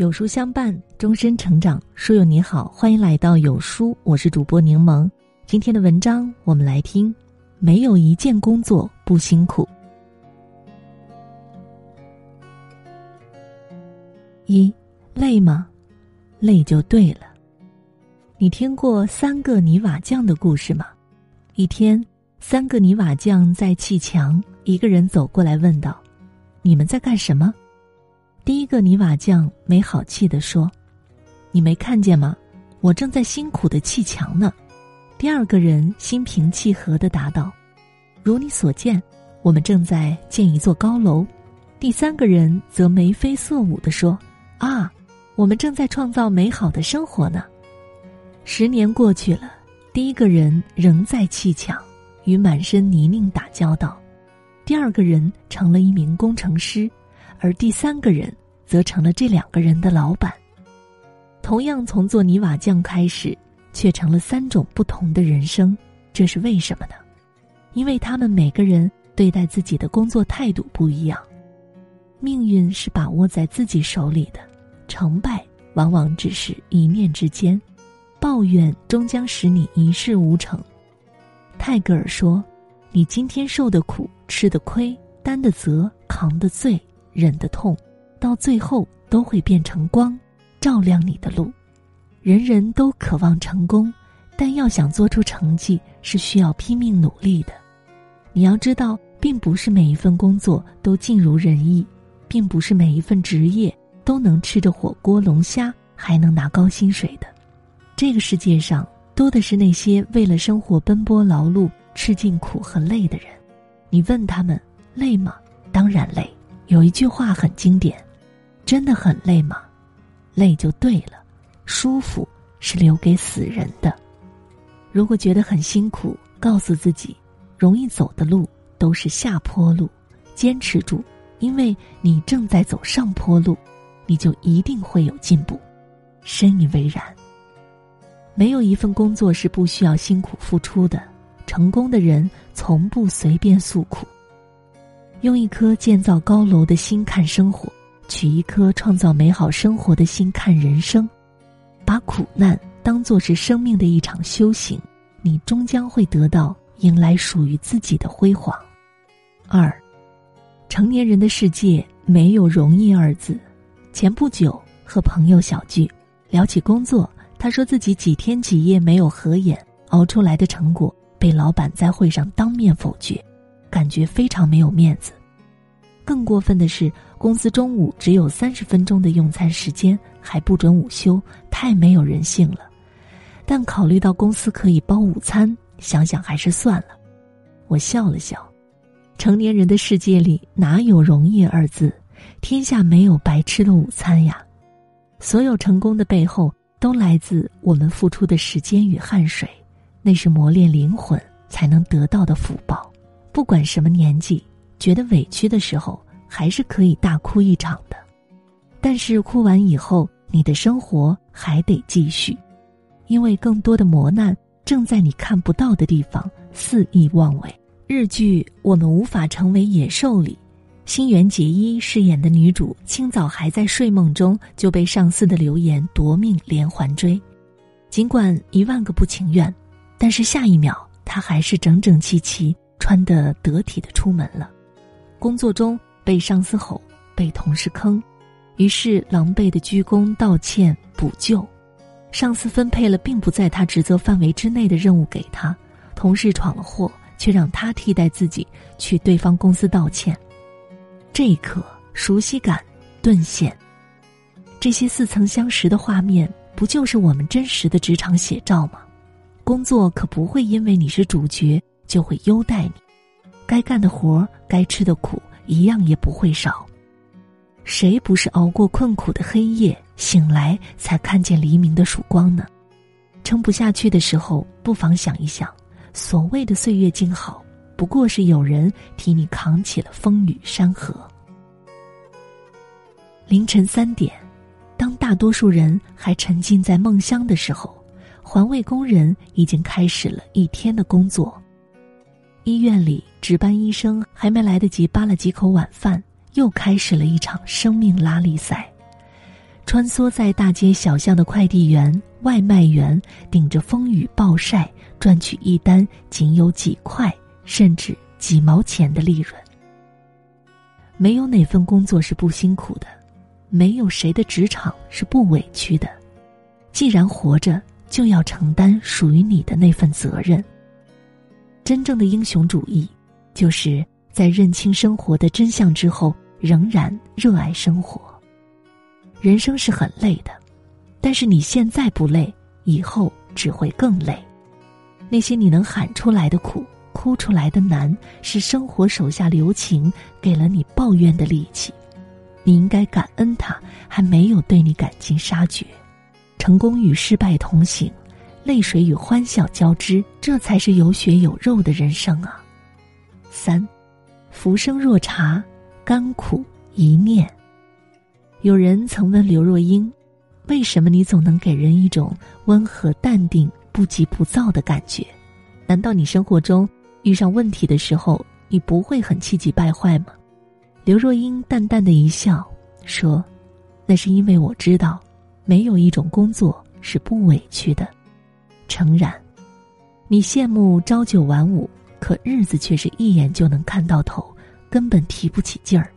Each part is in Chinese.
有书相伴，终身成长。书友你好，欢迎来到有书，我是主播柠檬。今天的文章，我们来听：没有一件工作不辛苦。一，累吗？累就对了。你听过三个泥瓦匠的故事吗？一天，三个泥瓦匠在砌墙，一个人走过来问道：“你们在干什么？”第一个泥瓦匠没好气地说：“你没看见吗？我正在辛苦的砌墙呢。”第二个人心平气和的答道：“如你所见，我们正在建一座高楼。”第三个人则眉飞色舞的说：“啊，我们正在创造美好的生活呢。”十年过去了，第一个人仍在砌墙，与满身泥泞打交道；第二个人成了一名工程师。而第三个人则成了这两个人的老板。同样从做泥瓦匠开始，却成了三种不同的人生。这是为什么呢？因为他们每个人对待自己的工作态度不一样。命运是把握在自己手里的，成败往往只是一念之间。抱怨终将使你一事无成。泰戈尔说：“你今天受的苦、吃的亏、担的责、扛的罪。”忍的痛，到最后都会变成光，照亮你的路。人人都渴望成功，但要想做出成绩，是需要拼命努力的。你要知道，并不是每一份工作都尽如人意，并不是每一份职业都能吃着火锅龙虾还能拿高薪水的。这个世界上多的是那些为了生活奔波劳碌、吃尽苦和累的人。你问他们累吗？当然累。有一句话很经典，真的很累吗？累就对了，舒服是留给死人的。如果觉得很辛苦，告诉自己，容易走的路都是下坡路，坚持住，因为你正在走上坡路，你就一定会有进步。深以为然。没有一份工作是不需要辛苦付出的，成功的人从不随便诉苦。用一颗建造高楼的心看生活，取一颗创造美好生活的心看人生，把苦难当作是生命的一场修行，你终将会得到迎来属于自己的辉煌。二，成年人的世界没有容易二字。前不久和朋友小聚，聊起工作，他说自己几天几夜没有合眼，熬出来的成果被老板在会上当面否决。感觉非常没有面子。更过分的是，公司中午只有三十分钟的用餐时间，还不准午休，太没有人性了。但考虑到公司可以包午餐，想想还是算了。我笑了笑。成年人的世界里哪有容易二字？天下没有白吃的午餐呀。所有成功的背后，都来自我们付出的时间与汗水，那是磨练灵魂才能得到的福报。不管什么年纪，觉得委屈的时候，还是可以大哭一场的。但是哭完以后，你的生活还得继续，因为更多的磨难正在你看不到的地方肆意妄为。日剧《我们无法成为野兽》里，新垣结衣饰演的女主，清早还在睡梦中就被上司的流言夺命连环追，尽管一万个不情愿，但是下一秒她还是整整齐齐。穿得得体的出门了，工作中被上司吼，被同事坑，于是狼狈的鞠躬道歉补救。上司分配了并不在他职责范围之内的任务给他，同事闯了祸，却让他替代自己去对方公司道歉。这一刻，熟悉感顿现。这些似曾相识的画面，不就是我们真实的职场写照吗？工作可不会因为你是主角。就会优待你，该干的活该吃的苦，一样也不会少。谁不是熬过困苦的黑夜，醒来才看见黎明的曙光呢？撑不下去的时候，不妨想一想，所谓的岁月静好，不过是有人替你扛起了风雨山河。凌晨三点，当大多数人还沉浸在梦乡的时候，环卫工人已经开始了一天的工作。医院里，值班医生还没来得及扒了几口晚饭，又开始了一场生命拉力赛。穿梭在大街小巷的快递员、外卖员，顶着风雨暴晒，赚取一单仅有几块甚至几毛钱的利润。没有哪份工作是不辛苦的，没有谁的职场是不委屈的。既然活着，就要承担属于你的那份责任。真正的英雄主义，就是在认清生活的真相之后，仍然热爱生活。人生是很累的，但是你现在不累，以后只会更累。那些你能喊出来的苦、哭出来的难，是生活手下留情，给了你抱怨的力气。你应该感恩他，还没有对你赶尽杀绝。成功与失败同行，泪水与欢笑交织，这才是有血有肉的人生啊！三，浮生若茶，甘苦一念。有人曾问刘若英：“为什么你总能给人一种温和淡定、不急不躁的感觉？难道你生活中遇上问题的时候，你不会很气急败坏吗？”刘若英淡淡的一笑，说：“那是因为我知道，没有一种工作是不委屈的。诚然，你羡慕朝九晚五，可日子却是一眼就能看到头，根本提不起劲儿。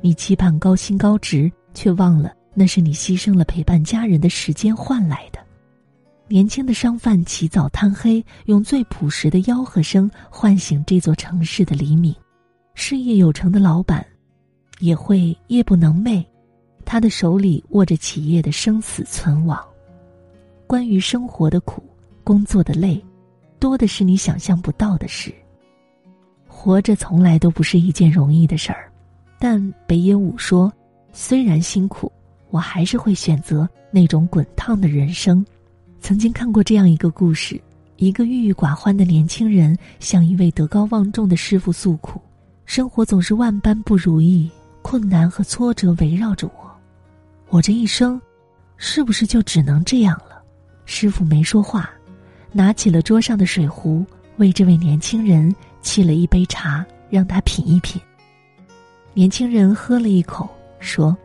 你期盼高薪高职。”却忘了，那是你牺牲了陪伴家人的时间换来的。年轻的商贩起早贪黑，用最朴实的吆喝声唤醒这座城市的黎明。事业有成的老板，也会夜不能寐，他的手里握着企业的生死存亡。关于生活的苦，工作的累，多的是你想象不到的事。活着从来都不是一件容易的事儿，但北野武说。虽然辛苦，我还是会选择那种滚烫的人生。曾经看过这样一个故事：一个郁郁寡欢的年轻人向一位德高望重的师傅诉苦，生活总是万般不如意，困难和挫折围绕着我，我这一生，是不是就只能这样了？师傅没说话，拿起了桌上的水壶，为这位年轻人沏了一杯茶，让他品一品。年轻人喝了一口。说：“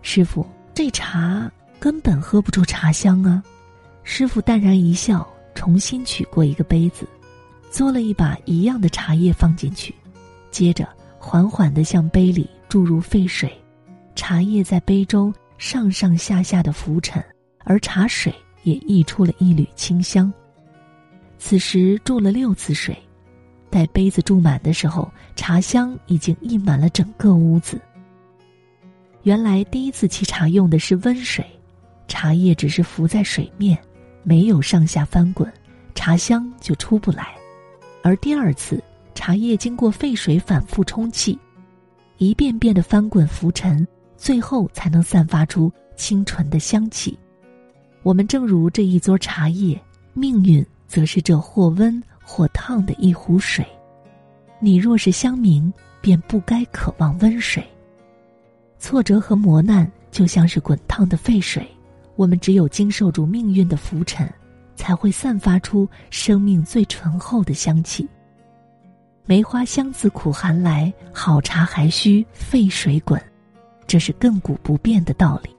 师傅，这茶根本喝不出茶香啊！”师傅淡然一笑，重新取过一个杯子，嘬了一把一样的茶叶放进去，接着缓缓的向杯里注入沸水，茶叶在杯中上上下下的浮沉，而茶水也溢出了一缕清香。此时注了六次水，待杯子注满的时候，茶香已经溢满了整个屋子。原来第一次沏茶用的是温水，茶叶只是浮在水面，没有上下翻滚，茶香就出不来。而第二次，茶叶经过沸水反复冲气，一遍遍的翻滚浮沉，最后才能散发出清纯的香气。我们正如这一撮茶叶，命运则是这或温或烫的一壶水。你若是香茗，便不该渴望温水。挫折和磨难就像是滚烫的沸水，我们只有经受住命运的浮沉，才会散发出生命最醇厚的香气。梅花香自苦寒来，好茶还需沸水滚，这是亘古不变的道理。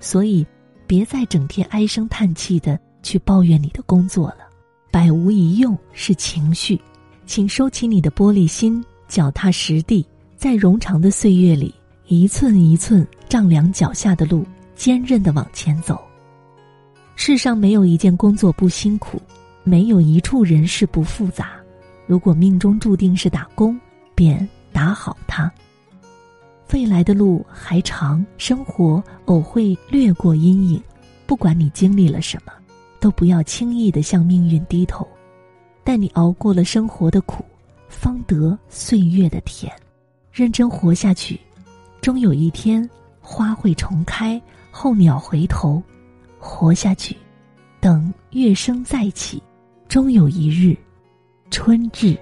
所以，别再整天唉声叹气的去抱怨你的工作了，百无一用是情绪，请收起你的玻璃心，脚踏实地，在冗长的岁月里。一寸一寸丈量脚下的路，坚韧的往前走。世上没有一件工作不辛苦，没有一处人事不复杂。如果命中注定是打工，便打好它。未来的路还长，生活偶会掠过阴影。不管你经历了什么，都不要轻易的向命运低头。待你熬过了生活的苦，方得岁月的甜。认真活下去。终有一天，花会重开，候鸟回头，活下去，等月升再起，终有一日，春至。